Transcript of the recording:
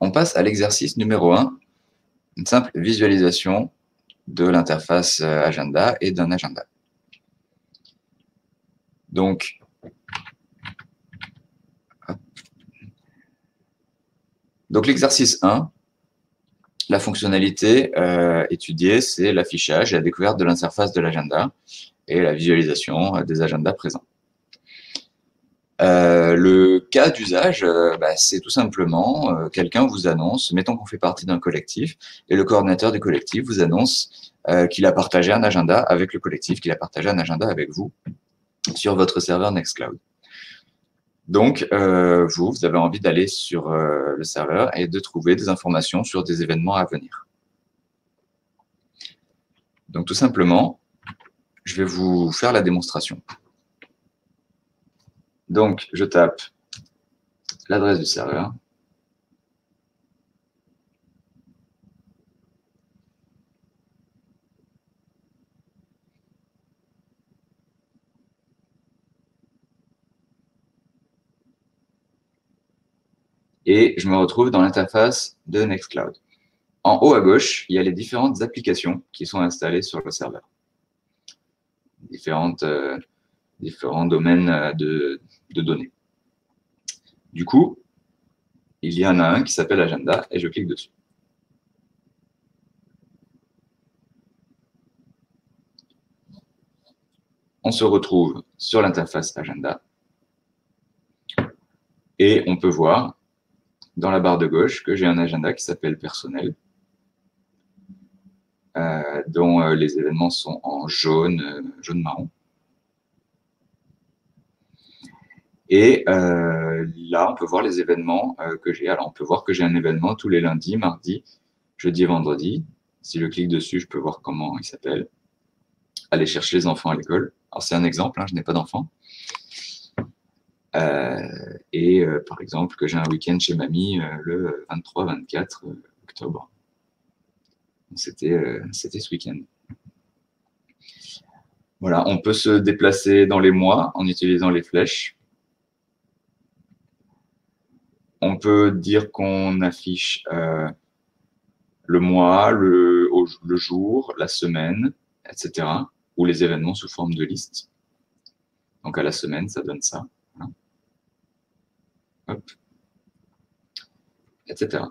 on passe à l'exercice numéro 1, une simple visualisation de l'interface euh, agenda et d'un agenda. Donc, donc l'exercice 1, la fonctionnalité euh, étudiée, c'est l'affichage et la découverte de l'interface de l'agenda et la visualisation des agendas présents. Euh, le cas d'usage, bah, c'est tout simplement quelqu'un vous annonce, mettons qu'on fait partie d'un collectif, et le coordinateur du collectif vous annonce qu'il a partagé un agenda avec le collectif, qu'il a partagé un agenda avec vous sur votre serveur Nextcloud. Donc, euh, vous, vous avez envie d'aller sur euh, le serveur et de trouver des informations sur des événements à venir. Donc, tout simplement, je vais vous faire la démonstration. Donc, je tape l'adresse du serveur. et je me retrouve dans l'interface de Nextcloud. En haut à gauche, il y a les différentes applications qui sont installées sur le serveur. Différentes, euh, différents domaines euh, de, données. Du coup, il y en a un qui s'appelle Agenda et je clique dessus. On se retrouve sur l'interface Agenda et on peut voir dans la barre de gauche que j'ai un agenda qui s'appelle personnel, euh, dont euh, les événements sont en jaune, euh, jaune-marron. Et là, on peut voir les événements que j'ai. Alors, on peut voir que j'ai un événement tous les lundis, mardis, jeudi et vendredi. Si je clique dessus, je peux voir comment il s'appelle. Aller chercher les enfants à l'école. Alors, c'est un exemple, hein, je n'ai pas d'enfants. Euh, et euh, par exemple, que j'ai un week-end chez mamie euh, le 23-24 octobre. C'était c'était ce week-end. Voilà, on peut se déplacer dans les mois en utilisant les flèches. On peut dire qu'on affiche le mois, le, jour, la semaine, etc. Ou les événements sous forme de liste. Donc à la semaine, ça donne ça etc.